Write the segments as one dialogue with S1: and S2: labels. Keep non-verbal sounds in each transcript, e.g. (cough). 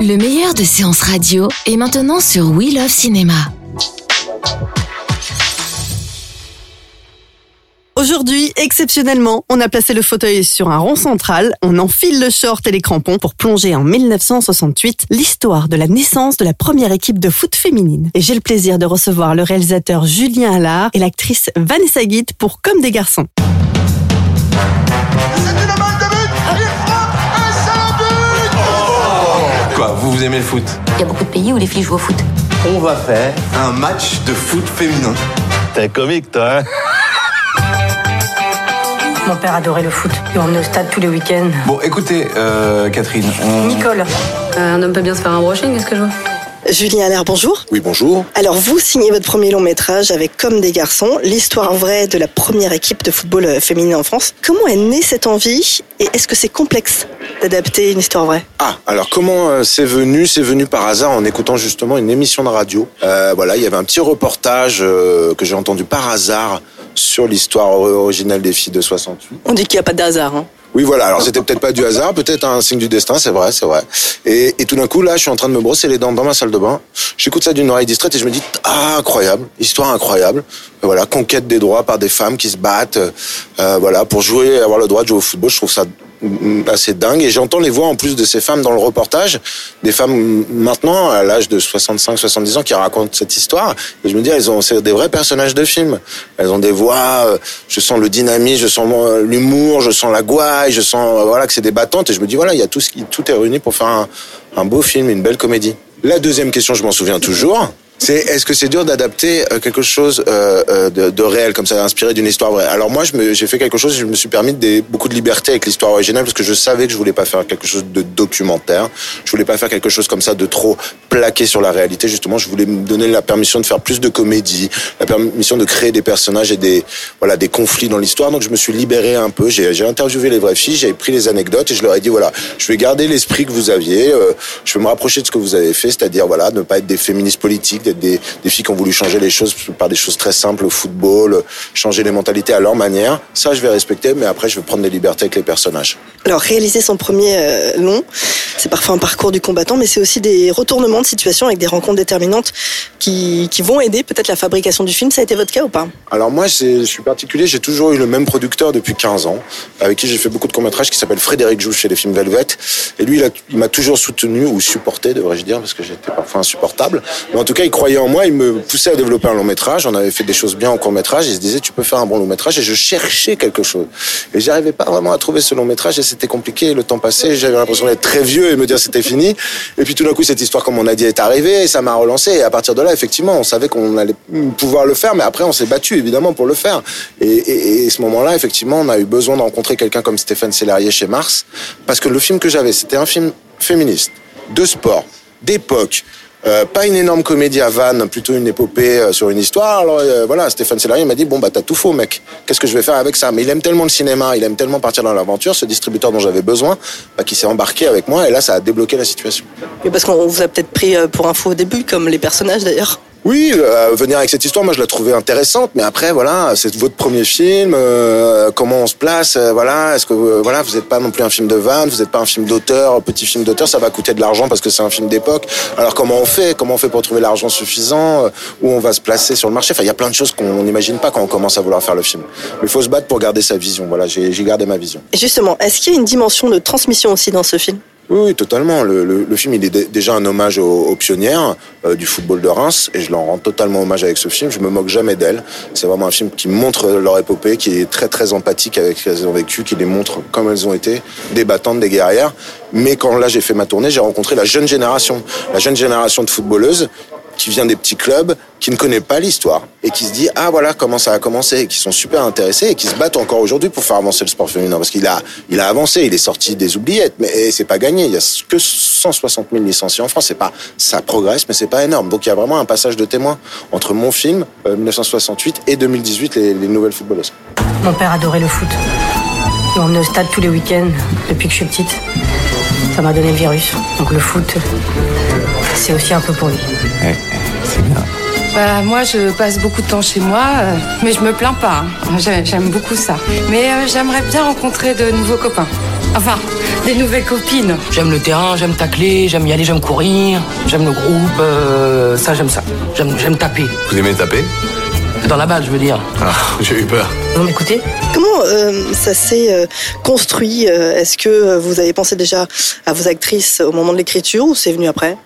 S1: Le meilleur de séances radio est maintenant sur We Love Cinéma.
S2: Aujourd'hui, exceptionnellement, on a placé le fauteuil sur un rond central, on enfile le short et les crampons pour plonger en 1968 l'histoire de la naissance de la première équipe de foot féminine. Et j'ai le plaisir de recevoir le réalisateur Julien Allard et l'actrice Vanessa Guide pour Comme des garçons.
S3: Aimez le foot
S4: Il y a beaucoup de pays où les filles jouent au foot.
S3: On va faire un match de foot féminin.
S5: T'es un comique, toi, hein
S6: Mon père adorait le foot. Il emmenait au stade tous les week-ends.
S3: Bon, écoutez, euh, Catherine, on...
S6: Nicole.
S7: Euh, un homme peut bien se faire un brushing, qu'est-ce que je vois?
S2: Julien Allard, bonjour.
S8: Oui, bonjour.
S2: Alors, vous signez votre premier long métrage avec Comme des garçons, l'histoire vraie de la première équipe de football euh, féminin en France. Comment est née cette envie et est-ce que c'est complexe? D'adapter une histoire vraie
S8: Ah, alors comment euh, c'est venu C'est venu par hasard en écoutant justement une émission de radio. Euh, voilà, il y avait un petit reportage euh, que j'ai entendu par hasard sur l'histoire originale des filles de 68.
S2: On dit qu'il n'y a pas de hasard. Hein.
S8: Oui, voilà. Alors c'était peut-être pas du hasard, peut-être un signe du destin, c'est vrai, c'est vrai. Et, et tout d'un coup, là, je suis en train de me brosser les dents dans ma salle de bain. J'écoute ça d'une oreille distraite et je me dis ah incroyable, histoire incroyable. Et voilà, conquête des droits par des femmes qui se battent, euh, voilà, pour jouer, avoir le droit de jouer au football. Je trouve ça assez dingue. Et j'entends les voix en plus de ces femmes dans le reportage. Des femmes mm, maintenant à l'âge de 65 70 ans qui racontent cette histoire. Et je me dis elles ont c'est des vrais personnages de film elles ont des voix euh, je sens le dynamisme je sens euh, l'humour je sens la gouaille je sens euh, voilà que c'est des battantes. Et je me dis voilà il y a tout ce qui tout est réuni pour faire un beau film une belle comédie. La deuxième question je m'en souviens toujours c'est est-ce que c'est dur d'adapter euh, quelque chose euh, euh, de, de réel comme ça, inspiré d'une histoire vraie? Alors moi, j'ai fait quelque chose, je me suis permis des, beaucoup de liberté avec l'histoire originale parce que je savais que je voulais pas faire quelque chose de documentaire, je voulais pas faire quelque chose comme ça de trop plaqué sur la réalité. Justement, je voulais me donner la permission de faire plus de comédie, la permission de créer des personnages et des voilà des conflits dans l'histoire. Donc je me suis libéré un peu. J'ai interviewé les vraies filles, j'ai pris les anecdotes et je leur ai dit voilà, je vais garder l'esprit que vous aviez, euh, je vais me rapprocher de ce que vous avez fait, c'est-à-dire voilà, ne pas être des féministes politiques, des, des filles qui ont voulu changer les choses par des choses très simples, le football, euh, changer les mentalités à leur manière. Ça, je vais respecter, mais après, je vais prendre des libertés avec les personnages.
S2: Alors, réaliser son premier euh, long, c'est parfois un parcours du combattant, mais c'est aussi des retournements de situation avec des rencontres déterminantes qui, qui vont aider peut-être la fabrication du film. Ça a été votre cas ou pas?
S8: Alors moi, je suis particulier, j'ai toujours eu le même producteur depuis 15 ans, avec qui j'ai fait beaucoup de courts-métrages, qui s'appelle Frédéric Jouche chez les films Velvet. Et lui, il m'a toujours soutenu, ou supporté, devrais-je dire, parce que j'étais parfois insupportable. Mais en tout cas, il croyait en moi, il me poussait à développer un long-métrage. On avait fait des choses bien en court-métrage, il se disait, tu peux faire un bon long-métrage, et je cherchais quelque chose. Et j'arrivais pas vraiment à trouver ce long-métrage, et c'était compliqué, le temps passait, j'avais l'impression d'être très vieux et me dire c'était fini. Et puis tout d'un coup, cette histoire, comme on a dit, est arrivée, et ça m'a relancé. Et à partir de là, effectivement, on savait qu'on allait pouvoir le faire, mais après, on s'est battu, évidemment, pour le faire. Et, et, et ce moment-là, effectivement, on a eu besoin de rencontrer quelqu'un comme Stéphane Sellerier chez Mars, parce que le film que j'avais, c'était un film féministe, de sport, d'époque. Euh, pas une énorme comédie à vannes, plutôt une épopée euh, sur une histoire. Alors euh, voilà, Stéphane Sellerier m'a dit bon bah t'as tout faux mec. Qu'est-ce que je vais faire avec ça? Mais il aime tellement le cinéma, il aime tellement partir dans l'aventure, ce distributeur dont j'avais besoin, bah, qui s'est embarqué avec moi et là ça a débloqué la situation.
S2: Mais parce qu'on vous a peut-être pris euh, pour info au début, comme les personnages d'ailleurs.
S8: Oui, euh, venir avec cette histoire, moi je la trouvais intéressante, mais après voilà, c'est votre premier film, euh, comment on se place, euh, voilà, est-ce que euh, voilà, vous n'êtes pas non plus un film de vanne, vous n'êtes pas un film d'auteur, petit film d'auteur, ça va coûter de l'argent parce que c'est un film d'époque. Alors comment on fait, comment on fait pour trouver l'argent suffisant, euh, où on va se placer sur le marché, enfin il y a plein de choses qu'on n'imagine pas quand on commence à vouloir faire le film. Mais il faut se battre pour garder sa vision. Voilà, j'ai j'ai gardé ma vision.
S2: Et justement, est-ce qu'il y a une dimension de transmission aussi dans ce film?
S8: Oui, oui, totalement. Le, le, le film, il est dé- déjà un hommage aux, aux pionnières euh, du football de Reims, et je leur rends totalement hommage avec ce film. Je me moque jamais d'elles. C'est vraiment un film qui montre leur épopée, qui est très très empathique avec ce qu'elles ont vécu, qui les montre comme elles ont été, des battantes, des guerrières. Mais quand là j'ai fait ma tournée, j'ai rencontré la jeune génération, la jeune génération de footballeuses qui vient des petits clubs, qui ne connaît pas l'histoire et qui se dit ah voilà comment ça a commencé, et qui sont super intéressés et qui se battent encore aujourd'hui pour faire avancer le sport féminin parce qu'il a il a avancé, il est sorti des oubliettes, mais c'est pas gagné. Il y a que 160 000 licenciés en France, c'est pas ça progresse, mais c'est pas énorme. Donc il y a vraiment un passage de témoin entre mon film 1968 et 2018 les, les nouvelles footballeuses.
S6: Mon père adorait le foot. Il m'emmenait au stade tous les week-ends depuis que je suis petite. Ça m'a donné le virus. Donc le foot, c'est aussi un peu pour lui.
S9: Ouais, c'est bien.
S10: Bah, moi, je passe beaucoup de temps chez moi, euh, mais je me plains pas. hein. J'ai- J'aime beaucoup ça. Mais euh, j'aimerais bien rencontrer de nouveaux copains. Enfin, des nouvelles copines.
S11: J'aime le terrain, j'aime tacler, j'aime y aller, j'aime courir, j'aime le groupe, euh, ça j'aime ça. J'aime j'aime taper.
S9: Vous aimez taper?
S11: Dans la balle, je veux dire.
S9: Ah, (laughs) j'ai eu peur.
S6: Vous m'écoutez
S12: Comment euh, ça s'est euh, construit euh, Est-ce que euh, vous avez pensé déjà à vos actrices au moment de l'écriture ou c'est venu après?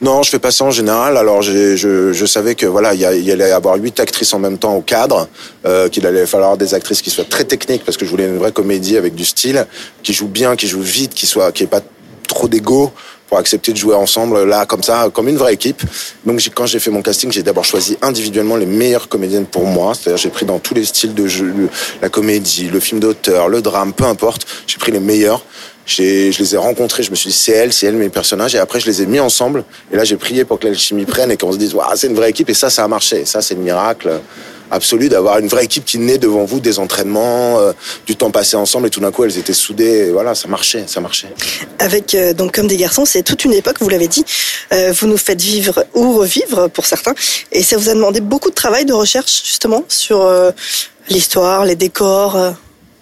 S8: Non, je fais pas ça en général. Alors je, je savais que voilà, il y, y allait y avoir huit actrices en même temps au cadre, euh, qu'il allait falloir des actrices qui soient très techniques parce que je voulais une vraie comédie avec du style, qui joue bien, qui joue vite, qui soit, qui ait pas trop d'ego pour accepter de jouer ensemble là comme ça, comme une vraie équipe. Donc quand j'ai fait mon casting, j'ai d'abord choisi individuellement les meilleures comédiennes pour moi. C'est-à-dire j'ai pris dans tous les styles de jeu, la comédie, le film d'auteur, le drame, peu importe. J'ai pris les meilleurs. Je les ai rencontrés, je me suis dit c'est elle, c'est elle mes personnages, et après je les ai mis ensemble. Et là j'ai prié pour que l'alchimie prenne et qu'on se dise Waouh, c'est une vraie équipe, et ça, ça a marché. Et ça, c'est le miracle absolu d'avoir une vraie équipe qui naît devant vous des entraînements, euh, du temps passé ensemble, et tout d'un coup elles étaient soudées. Et voilà, ça marchait, ça marchait.
S12: Avec euh, donc comme des garçons, c'est toute une époque. Vous l'avez dit, euh, vous nous faites vivre ou revivre pour certains, et ça vous a demandé beaucoup de travail, de recherche justement sur euh, l'histoire, les décors.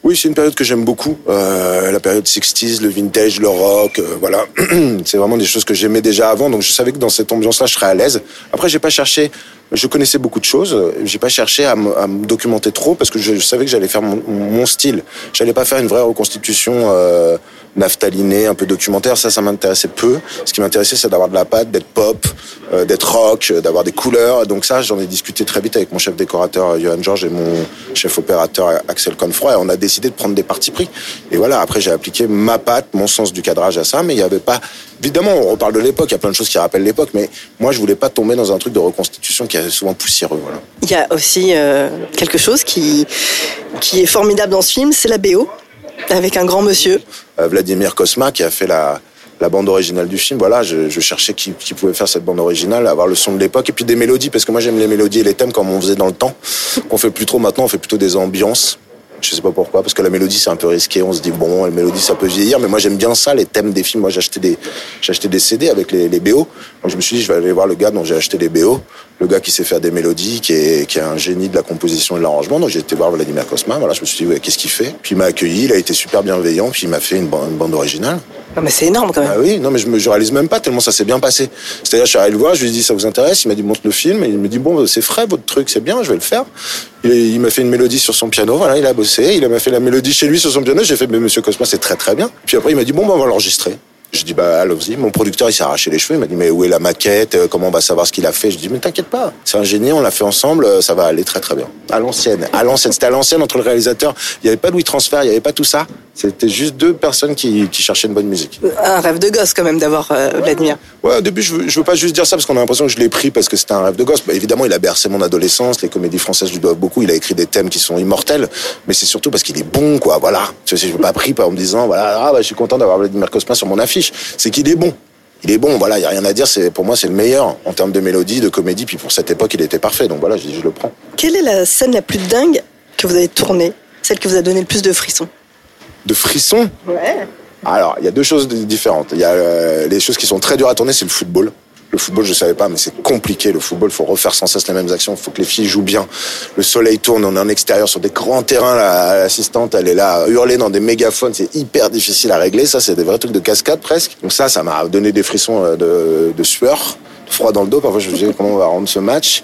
S8: Oui, c'est une période que j'aime beaucoup. Euh, la période 60s, le vintage, le rock, euh, voilà. (clears throat) c'est vraiment des choses que j'aimais déjà avant, donc je savais que dans cette ambiance-là, je serais à l'aise. Après, j'ai pas cherché. Je connaissais beaucoup de choses. J'ai pas cherché à me, à me documenter trop parce que je, savais que j'allais faire mon, mon style. J'allais pas faire une vraie reconstitution euh, naphtalinée, un peu documentaire. Ça, ça m'intéressait peu. Ce qui m'intéressait, c'est d'avoir de la pâte, d'être pop, euh, d'être rock, euh, d'avoir des couleurs. Donc ça, j'en ai discuté très vite avec mon chef décorateur euh, Johan Georges et mon chef opérateur Axel Confroy. Et on a décidé de prendre des partis pris. Et voilà. Après, j'ai appliqué ma patte, mon sens du cadrage à ça, mais il y avait pas. Évidemment, on reparle de l'époque. Il y a plein de choses qui rappellent l'époque, mais moi, je voulais pas tomber dans un truc de reconstitution qui est souvent poussiéreux. Voilà.
S12: Il y a aussi euh, quelque chose qui qui est formidable dans ce film, c'est la BO avec un grand monsieur.
S8: Euh, Vladimir Kosma qui a fait la, la bande originale du film. Voilà, je, je cherchais qui, qui pouvait faire cette bande originale, avoir le son de l'époque et puis des mélodies parce que moi j'aime les mélodies et les thèmes comme on faisait dans le temps. Qu'on fait plus trop maintenant, on fait plutôt des ambiances. Je sais pas pourquoi, parce que la mélodie c'est un peu risqué. On se dit bon, la mélodie ça peut vieillir, mais moi j'aime bien ça, les thèmes des films. Moi acheté des, acheté des CD avec les, les BO. Donc je me suis dit je vais aller voir le gars dont j'ai acheté les BO, le gars qui sait faire des mélodies, qui est, qui est un génie de la composition et de l'arrangement. Donc j'ai été voir Vladimir Kosma. Voilà, je me suis dit ouais, qu'est-ce qu'il fait? Puis il m'a accueilli, il a été super bienveillant, puis il m'a fait une bande originale.
S12: Mais c'est énorme quand même.
S8: Ah oui, non mais je me je réalise même pas tellement ça s'est bien passé. C'est-à-dire je suis allé le voir, je lui ai dit ça vous intéresse, il m'a dit montre le film il me dit bon c'est frais votre truc, c'est bien, je vais le faire. Il, il m'a fait une mélodie sur son piano, voilà, il a bossé, il m'a fait la mélodie chez lui sur son piano, j'ai fait mais monsieur Cosma c'est très très bien. Puis après il m'a dit bon ben on va l'enregistrer. Je dis bah allons-y. Mon producteur il s'est arraché les cheveux. Il m'a dit mais où est la maquette? Euh, Comment on va savoir ce qu'il a fait? Je dis mais t'inquiète pas. C'est un génie. On l'a fait ensemble. euh, Ça va aller très très bien. À l'ancienne. À l'ancienne. C'était à l'ancienne entre le réalisateur. Il n'y avait pas de transfert. Il n'y avait pas tout ça. C'était juste deux personnes qui, qui cherchaient une bonne musique.
S12: Un rêve de gosse quand même d'avoir euh, Vladimir.
S8: Ouais, au début, je veux, je veux pas juste dire ça parce qu'on a l'impression que je l'ai pris parce que c'était un rêve de gosse. Bah, évidemment, il a bercé mon adolescence. Les comédies françaises lui doivent beaucoup. Il a écrit des thèmes qui sont immortels. Mais c'est surtout parce qu'il est bon, quoi. Voilà. Tu sais, je veux pas pris en me disant, voilà, ah, bah, je suis content d'avoir Vladimir Cosma sur mon affiche. C'est qu'il est bon. Il est bon, voilà, il y a rien à dire. C'est pour moi, c'est le meilleur en termes de mélodie, de comédie. Puis pour cette époque, il était parfait. Donc voilà, je le prends.
S12: Quelle est la scène la plus dingue que vous avez tournée Celle qui vous a donné le plus de frissons?
S8: De frissons?
S12: Ouais.
S8: Alors, il y a deux choses différentes. Il y a euh, les choses qui sont très dures à tourner, c'est le football. Le football, je savais pas, mais c'est compliqué. Le football, faut refaire sans cesse les mêmes actions. Il faut que les filles jouent bien. Le soleil tourne, on est en extérieur sur des grands terrains. la- L'assistante, elle est là, hurler dans des mégaphones. C'est hyper difficile à régler. Ça, c'est des vrais trucs de cascade presque. Donc ça, ça m'a donné des frissons euh, de, de sueur, de froid dans le dos. Parfois, je me disais comment on va rendre ce match?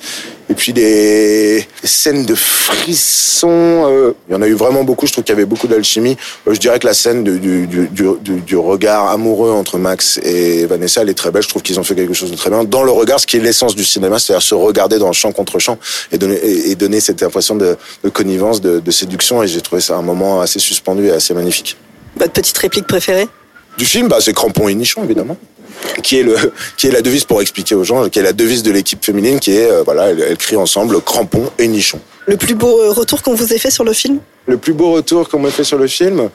S8: Et puis des, des scènes de frissons. euh, il y en a eu vraiment beaucoup. Je trouve qu'il y avait beaucoup d'alchimie. Euh, je dirais que la scène du, du, du, du- du regard amoureux entre Max et Vanessa, elle est très belle. Je trouve qu'ils ont fait quelque chose de très bien dans le regard, ce qui est l'essence du cinéma, c'est-à-dire se regarder dans le champ contre champ et donner, et, et donner cette impression de, de connivence, de, de séduction. Et j'ai trouvé ça un moment assez suspendu et assez magnifique.
S12: Votre petite réplique préférée?
S8: Du film, bah, c'est Crampon et Nichon, évidemment. Qui est le qui est la devise pour expliquer aux gens, qui est la devise de l'équipe féminine, qui est euh, voilà, elle, elle crie ensemble crampon et nichon.
S12: Le plus beau euh, retour qu'on vous ait fait sur le film?
S8: Le plus beau retour qu'on m'a fait sur le film,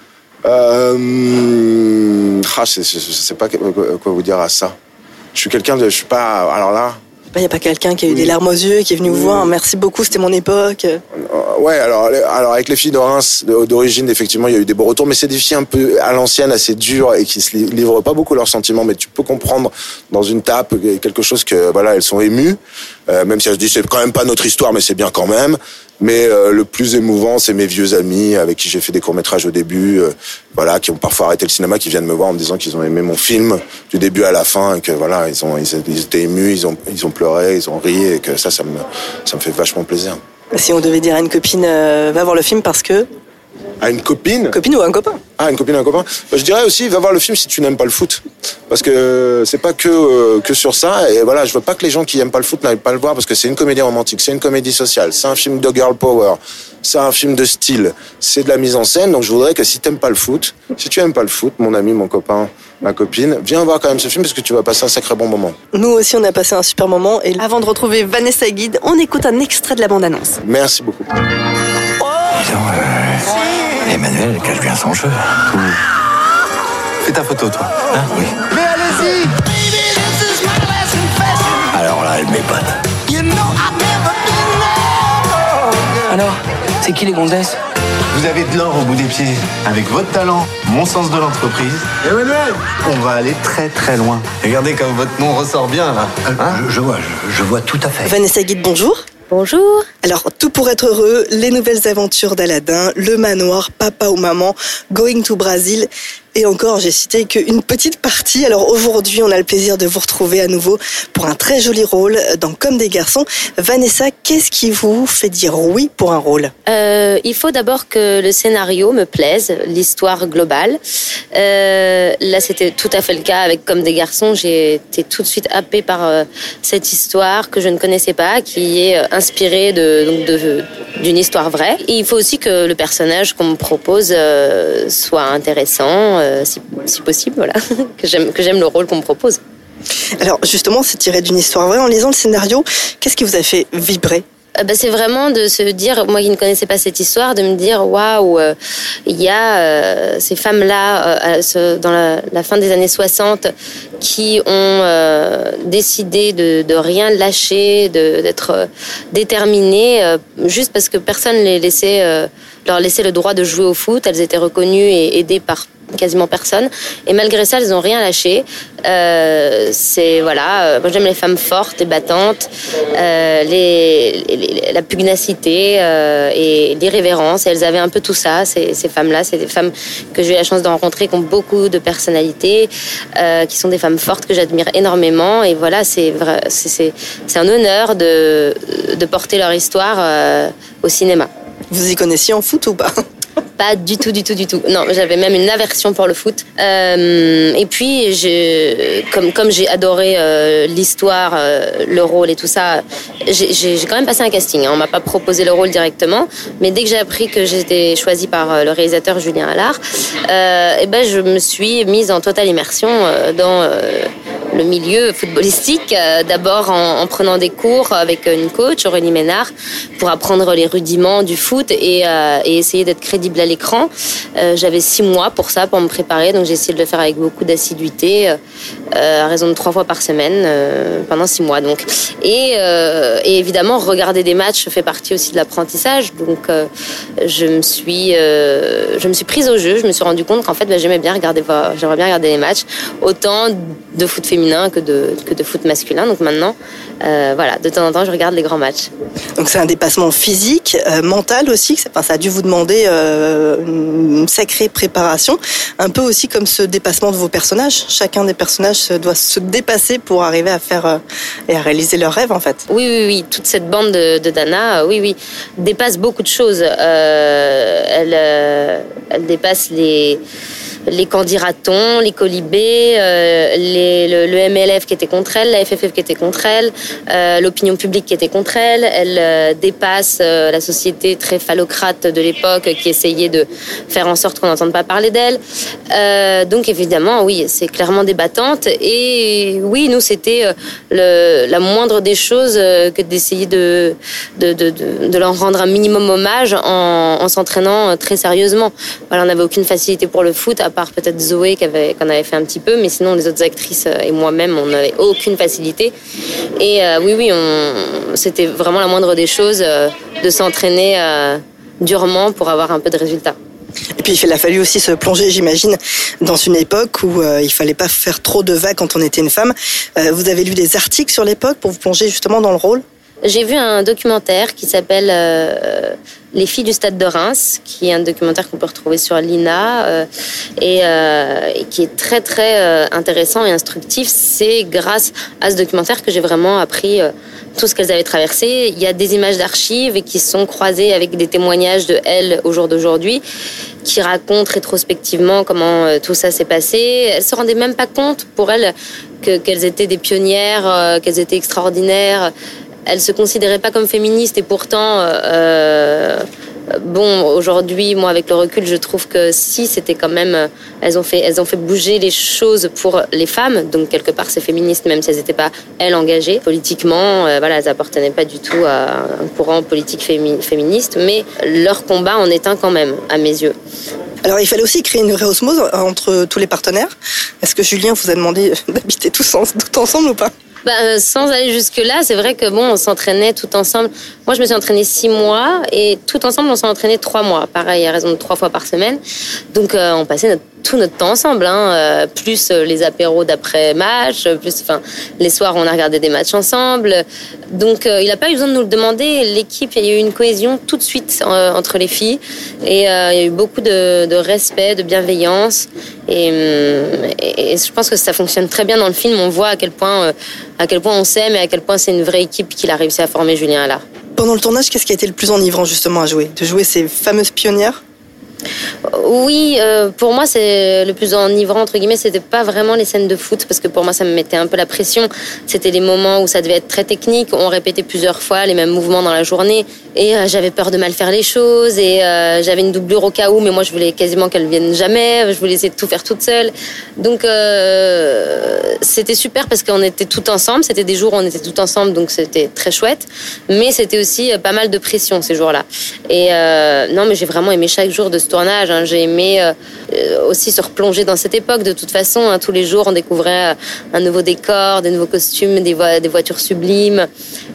S8: euh, ah, je je sais pas quoi vous dire à ça. Je suis quelqu'un de, je suis pas, alors là,
S12: Il n'y a pas quelqu'un qui a eu des larmes aux yeux et qui est venu vous voir. Merci beaucoup, c'était mon époque.
S8: Euh, Ouais, alors, alors avec les filles de Reims d'origine, effectivement, il y a eu des beaux retours, mais c'est des filles un peu à l'ancienne, assez dures et qui se li- livrent pas beaucoup leurs sentiments. Mais tu peux comprendre dans une tape quelque chose que voilà, elles sont émues, euh, même si elles se disent c'est quand même pas notre histoire, mais c'est bien quand même. Mais euh, le plus émouvant, c'est mes vieux amis avec qui j'ai fait des courts métrages au début, euh, voilà, qui ont parfois arrêté le cinéma, qui viennent me voir en me disant qu'ils ont aimé mon film du début à la fin et que voilà, ils ont ils, ils étaient émus, ils ont ils ont pleuré, ils ont ri et que ça, ça me ça me fait vachement plaisir.
S12: Si on devait dire à une copine, euh, va voir le film parce que.
S8: À une copine
S12: Copine ou un copain
S8: Ah, une copine, un copain. Bah, je dirais aussi, va voir le film si tu n'aimes pas le foot, parce que c'est pas que euh, que sur ça. Et voilà, je veux pas que les gens qui aiment pas le foot n'aillent pas le voir, parce que c'est une comédie romantique, c'est une comédie sociale, c'est un film de girl power, c'est un film de style, c'est de la mise en scène. Donc je voudrais que si t'aimes pas le foot, si tu aimes pas le foot, mon ami, mon copain, ma copine, viens voir quand même ce film parce que tu vas passer un sacré bon moment.
S12: Nous aussi, on a passé un super moment. Et
S2: Avant de retrouver Vanessa Guide, on écoute un extrait de la bande-annonce.
S8: Merci beaucoup.
S9: Emmanuel cache bien son jeu. Fais ta photo, toi. Hein oui.
S13: Mais allez-y
S9: Alors là, elle m'épate.
S11: Alors, c'est qui les gonzesses?
S3: Vous avez de l'or au bout des pieds. Avec votre talent, mon sens de l'entreprise, Emmanuel, on va aller très très loin. Regardez comme votre nom ressort bien là. Hein?
S9: je, je vois, je, je vois tout à fait.
S12: Vanessa Guide, bonjour.
S4: Bonjour.
S12: Alors, tout pour être heureux, les nouvelles aventures d'Aladin, le manoir, papa ou maman, Going to Brazil. Et encore, j'ai cité qu'une petite partie. Alors aujourd'hui, on a le plaisir de vous retrouver à nouveau pour un très joli rôle dans Comme des garçons. Vanessa, qu'est-ce qui vous fait dire oui pour un rôle?
S4: Euh, il faut d'abord que le scénario me plaise, l'histoire globale. Euh, là, c'était tout à fait le cas avec Comme des garçons. J'ai été tout de suite happée par euh, cette histoire que je ne connaissais pas, qui est inspirée de, d'une histoire vraie. Il faut aussi que le personnage qu'on me propose soit intéressant, si, si possible, voilà, (laughs) que j'aime que j'aime le rôle qu'on me propose.
S12: Alors justement, c'est tiré d'une histoire vraie. En lisant le scénario, qu'est-ce qui vous a fait vibrer?
S4: Euh, bah, c'est vraiment de se dire, moi qui ne connaissais pas cette histoire, de me dire waouh, euh, il y a euh, ces femmes-là euh, dans la, la fin des années 60 qui ont euh, décidé de, de rien lâcher, d'être euh, déterminées, euh, juste parce que personne les laissait, euh, leur laissait le droit de jouer au foot. Elles étaient reconnues et aidées par quasiment personne. Et malgré ça, elles n'ont rien lâché. Euh, c'est voilà, euh, moi j'aime les femmes fortes et battantes, euh, les, les- la pugnacité euh, et l'irrévérence. Et elles avaient un peu tout ça. Ces, ces femmes-là, c'est des femmes que j'ai eu la chance de rencontrer, qui ont beaucoup de personnalité, euh, qui sont des femmes fortes que j'admire énormément. Et voilà, c'est c'est- un honneur de de porter leur histoire au cinéma.
S12: Vous y connaissiez en foot ou pas?
S4: Pas du tout, du tout, du tout. Non, j'avais même une aversion pour le foot. Euh, et puis, comme, j'ai adoré euh, l'histoire, euh, le rôle et tout ça, j'ai quand même passé un casting. hein. On m'a pas proposé le rôle directement, mais dès que j'ai appris que j'étais choisie par le réalisateur Julien Allard, et ben je me suis mise en totale immersion dans le milieu footballistique. euh, D'abord en, en prenant des cours avec une coach, Aurélie Ménard, pour apprendre les rudiments du foot et, euh, et essayer d'être crédible à l'écran. Euh, J'avais six mois pour ça, pour me préparer, donc j'ai essayé de le faire avec beaucoup d'assiduité, euh, à raison de trois fois par semaine, euh, pendant six mois. Donc, et, euh, et évidemment, regarder des matchs fait partie aussi de l'apprentissage. Donc, je me suis, je me suis prise au jeu. Je me suis rendu compte qu'en fait, bah, j'aimais bien regarder, j'aimerais bien regarder les matchs, autant de foot féminin que de que de foot masculin. Donc maintenant, euh, voilà, de temps en temps, je regarde les grands matchs.
S12: Donc c'est un dépassement physique, euh, mental aussi. Enfin, ça a dû vous demander euh, une sacrée préparation, un peu aussi comme ce dépassement de vos personnages. Chacun des personnages doit se dépasser pour arriver à faire et à réaliser leurs rêves en fait.
S4: Oui, oui, oui. Toute cette bande de, de Dana, oui, oui, dépasse beaucoup de choses. Elle, elle dépasse les les candidatons, les colibés, euh, les, le, le, MLF qui était contre elle, la FFF qui était contre elle, euh, l'opinion publique qui était contre elle. Elle euh, dépasse euh, la société très phallocrate de l'époque qui essayait de faire en sorte qu'on n'entende pas parler d'elle. Donc évidemment, oui, c'est clairement débattante. Et oui, nous, c'était la moindre des choses que d'essayer de, de, de, de, de leur rendre un minimum hommage en, en s'entraînant très sérieusement. Voilà, on n'avait aucune facilité pour le foot, à part peut-être Zoé qui avait, qu'on avait fait un petit peu, mais sinon les autres actrices et moi-même, on n'avait aucune facilité. Euh, oui, oui, c'était vraiment la moindre des choses euh, de s'entraîner euh, durement pour avoir un peu de résultats.
S12: Et puis il a fallu aussi se plonger, j'imagine, dans une époque où euh, il fallait pas faire trop de vagues quand on était une femme. Vous avez lu des articles sur l'époque pour vous plonger justement dans le rôle?
S4: J'ai vu un documentaire qui s'appelle euh, Les filles du stade de Reims, qui est un documentaire qu'on peut retrouver sur l'INA euh, et, euh, et, qui est très très intéressant et instructif. C'est grâce à ce documentaire que j'ai vraiment appris tout ce qu'elles avaient traversé. Il y a des images d'archives qui sont croisées avec des témoignages de elles au jour d'aujourd'hui qui racontent rétrospectivement comment tout ça s'est passé. Elles se rendaient même pas compte pour elles que, qu'elles étaient des pionnières, qu'elles étaient extraordinaires. Elles se considéraient pas comme féministes et pourtant, euh, bon, aujourd'hui, moi, avec le recul, je trouve que si, c'était quand même, elles ont fait, elles ont fait bouger les choses pour les femmes. Donc quelque part, c'est féministe, même si elles n'étaient pas elles engagées politiquement. Euh, elles appartenaient pas du tout à un courant politique fémi féministe, mais leur combat en est un quand même, à mes yeux.
S12: Alors, il fallait aussi créer une vraie osmose entre tous les partenaires. Est-ce que Julien vous a demandé d'habiter tous, tout ensemble ou pas?
S4: Bah, euh, sans aller jusque là, c'est vrai que bon, on s'entraînait tout ensemble. Moi, je me suis entraînée six mois et tout ensemble, on s'est entraîné trois mois. Pareil, à raison de trois fois par semaine. Donc, euh, on passait notre, tout notre temps ensemble, hein, euh, plus les apéros d'après match, plus, enfin, les soirs, on a regardé des matchs ensemble. Donc, euh, il n'a pas eu besoin de nous le demander. L'équipe, il y a eu une cohésion tout de suite euh, entre les filles et il y a eu beaucoup de, respect, de bienveillance. Et, je pense que ça fonctionne très bien dans le film. On voit à quel point, à quel point on s'aime et à quel point c'est une vraie équipe qu'il a réussi à former Julien Allard.
S12: Pendant le tournage, qu'est-ce qui a été le plus enivrant justement à jouer? De jouer ces fameuses pionnières?
S4: Oui, euh, pour moi, c'est le plus enivrant, entre guillemets, c'était pas vraiment les scènes de foot, parce que pour moi, ça me mettait un peu la pression. C'était les moments où ça devait être très technique, on répétait plusieurs fois les mêmes mouvements dans la journée, et euh, j'avais peur de mal faire les choses, et euh, j'avais une doublure au cas où, mais moi, je voulais quasiment qu'elle vienne jamais, je voulais essayer de tout faire toute seule. Donc, c'était super parce qu'on était tout ensemble, c'était des jours où on était tout ensemble, donc c'était très chouette, mais c'était aussi pas mal de pression ces jours-là. Et non, mais j'ai vraiment aimé chaque jour de ce tournage. Hein. J'ai aimé euh, aussi se replonger dans cette époque. De toute façon, hein, tous les jours, on découvrait euh, un nouveau décor, des nouveaux costumes, des, vo des voitures sublimes.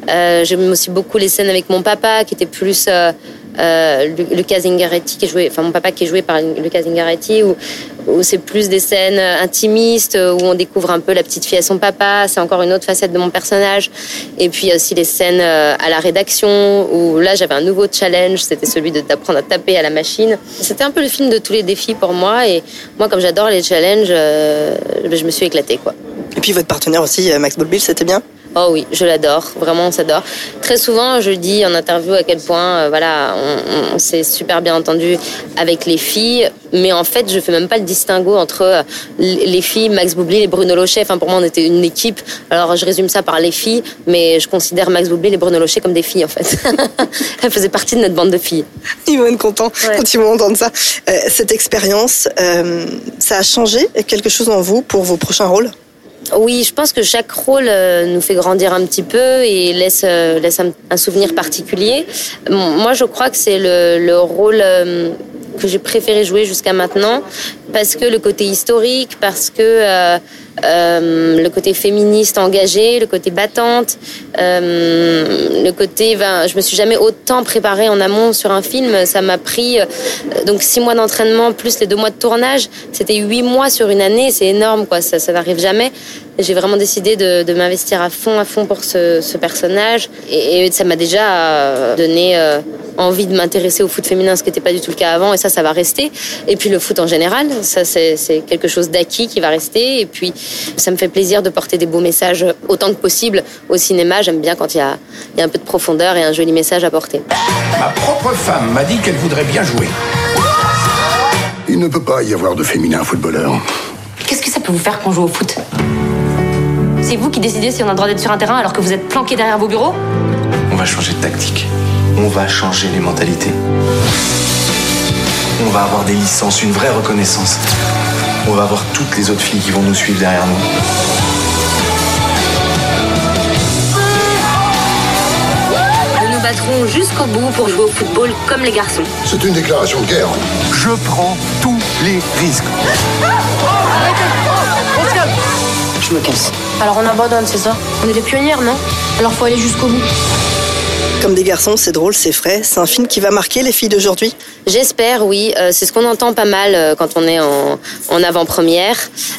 S4: Euh, J'aime aussi beaucoup les scènes avec mon papa, qui était plus euh, euh, Lucas Zingaretti, qui joué, enfin mon papa qui est joué par Lucas Zingaretti, où, où c'est plus des scènes intimistes, où on découvre un peu la petite fille à son papa. C'est encore une autre facette de mon personnage. Et puis il y a aussi les scènes à la rédaction, où là j'avais un nouveau challenge, c'était celui d'apprendre à taper à la machine. C'était un peu le film de tous les défis pour moi. Et moi, comme j'adore les challenges, euh, je me suis éclatée, quoi.
S12: Et puis votre partenaire aussi, Max Bolbil, c'était bien?
S4: Oh oui, je l'adore, vraiment on s'adore. Très souvent, je dis en interview à quel point, euh, voilà, on, on s'est super bien entendu avec les filles, mais en fait, je fais même pas le distinguo entre euh, les filles, Max Boublil et Bruno Lochet. Enfin, pour moi, on était une équipe. Alors, je résume ça par les filles, mais je considère Max Boublil et Bruno Lochet comme des filles, en fait. (laughs) Elles faisaient partie de notre bande de filles.
S12: Ils vont être contents ouais. quand ils vont entendre ça. Euh, cette expérience, euh, ça a changé quelque chose en vous pour vos prochains rôles?
S4: Oui, je pense que chaque rôle euh, nous fait grandir un petit peu et laisse, euh, laisse un, souvenir particulier. Moi, je crois que c'est le, le, rôle euh, que j'ai préféré jouer jusqu'à maintenant parce que le côté historique, parce que euh, euh, le côté féministe engagé, le côté battante, euh, le côté, ben, je me suis jamais autant préparée en amont sur un film. Ça m'a pris donc six mois d'entraînement plus les deux mois de tournage. C'était huit mois sur une année, c'est énorme quoi. Ça, ça n'arrive jamais. J'ai vraiment décidé de, de m'investir à fond, à fond pour ce, ce personnage, et, et ça m'a déjà donné envie de m'intéresser au foot féminin, ce qui n'était pas du tout le cas avant, et ça, ça va rester. Et puis le foot en général, ça c'est quelque chose d'acquis qui va rester. Et puis ça me fait plaisir de porter des beaux messages autant que possible au cinéma. J'aime bien quand il y a, il y a un peu de profondeur et un joli message à porter.
S14: Ma propre femme m'a dit qu'elle voudrait bien jouer. Il ne peut pas y avoir de féminin footballeur.
S6: Qu'est-ce que ça peut vous faire qu'on joue au foot? C'est vous qui décidez si on a le droit d'être sur un terrain alors que vous êtes planqué derrière vos bureaux?
S3: On va changer de tactique. On va changer les mentalités. On va avoir des licences, une vraie reconnaissance. On va avoir toutes les autres filles qui vont nous suivre derrière nous.
S6: Nous nous battrons jusqu'au bout pour jouer au football comme les garçons.
S14: C'est une déclaration de guerre.
S3: Je prends tous les risques.
S6: Je me casse. Alors on abandonne, c'est ça? On est des pionnières, non? Alors faut aller jusqu'au bout.
S12: Comme des garçons, c'est drôle, c'est frais. C'est un film qui va marquer les filles d'aujourd'hui.
S4: J'espère, oui. Euh, c'est ce qu'on entend pas mal euh, quand on est en, en avant-première.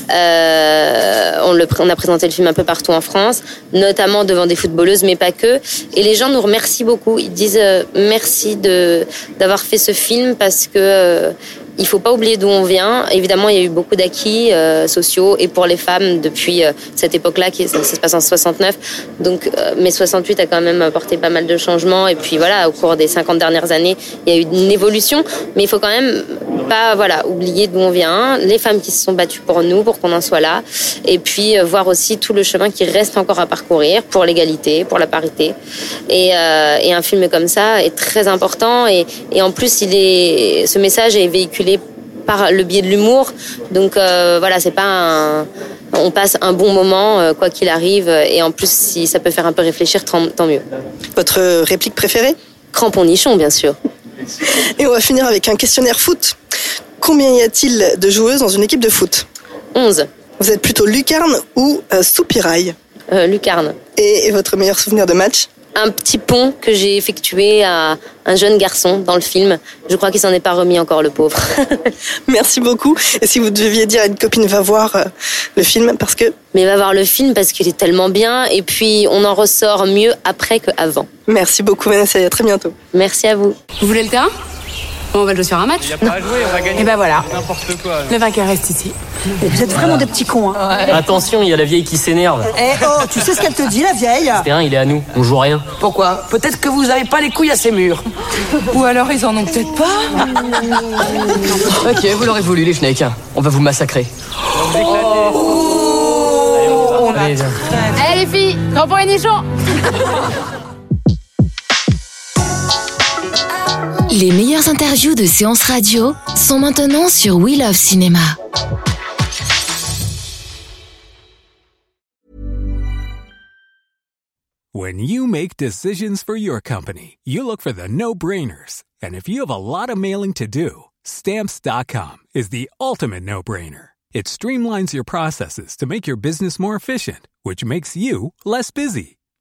S4: Euh, on, on a présenté le film un peu partout en France, notamment devant des footballeuses, mais pas que. Et les gens nous remercient beaucoup. Ils disent merci d'avoir fait ce film parce que il faut pas oublier d'où on vient. Évidemment, il y a eu beaucoup d'acquis euh, sociaux et pour les femmes depuis euh, cette époque-là, qui ça, ça se passe en 69. Donc, euh, mais 68 a quand même apporté pas mal de changements. Et puis voilà, au cours des 50 dernières années, il y a eu une évolution. Mais il faut quand même pas voilà oublier d'où on vient. Les femmes qui se sont battues pour nous, pour qu'on en soit là. Et puis euh, voir aussi tout le chemin qui reste encore à parcourir pour l'égalité, pour la parité. Et, euh, et un film comme ça est très important. Et, et en plus, il est, ce message est véhiculé par le biais de l'humour. Donc euh, voilà, c'est pas un, on passe un bon moment euh, quoi qu'il arrive. Et en plus, si ça peut faire un peu réfléchir, tant, mieux.
S12: Votre réplique préférée?
S4: Crampon nichon, bien sûr.
S12: Et on va finir avec un questionnaire foot. Combien y a-t-il de joueuses dans une équipe de foot?
S4: 11.
S12: Vous êtes plutôt lucarne ou euh, soupirail?
S4: Euh, lucarne.
S12: Et votre meilleur souvenir de match?
S4: Un petit pont que j'ai effectué à un jeune garçon dans le film. Je crois qu'il s'en est pas remis encore, le pauvre. (laughs)
S12: Merci beaucoup. Et si vous deviez dire à une copine, va voir euh, le film parce que...
S4: Mais va voir le film parce qu'il est tellement bien et puis on en ressort mieux après qu'avant.
S12: Merci beaucoup Vanessa et à très bientôt.
S4: Merci à vous.
S7: Vous voulez le terrain? On va jouer sur un match.
S15: Il a pas à jouer, on va gagner.
S7: Et ben voilà.
S15: N'importe quoi.
S7: Le vainqueur reste ici.
S16: Vous êtes vraiment des petits cons, hein.
S11: Attention, il y a la vieille qui s'énerve.
S16: Eh oh, tu sais ce qu'elle te dit, la vieille
S11: Le terrain, il est à nous. On joue rien.
S17: Pourquoi? Peut-être que vous avez pas les couilles assez mûres.
S7: Ou alors ils en ont peut-être pas. (laughs)
S11: Ok, vous l'aurez voulu, les Schneck. On va vous massacrer. Allez, viens.
S7: Allez les filles, crampons et nichons (laughs)
S1: Les meilleures interviews de séances radio sont maintenant sur We Love Cinéma.
S18: When you make decisions for your company, you look for the no brainers. And if you have a lot of mailing to do, stamps.com is the ultimate no brainer. It streamlines your processes to make your business more efficient, which makes you less busy.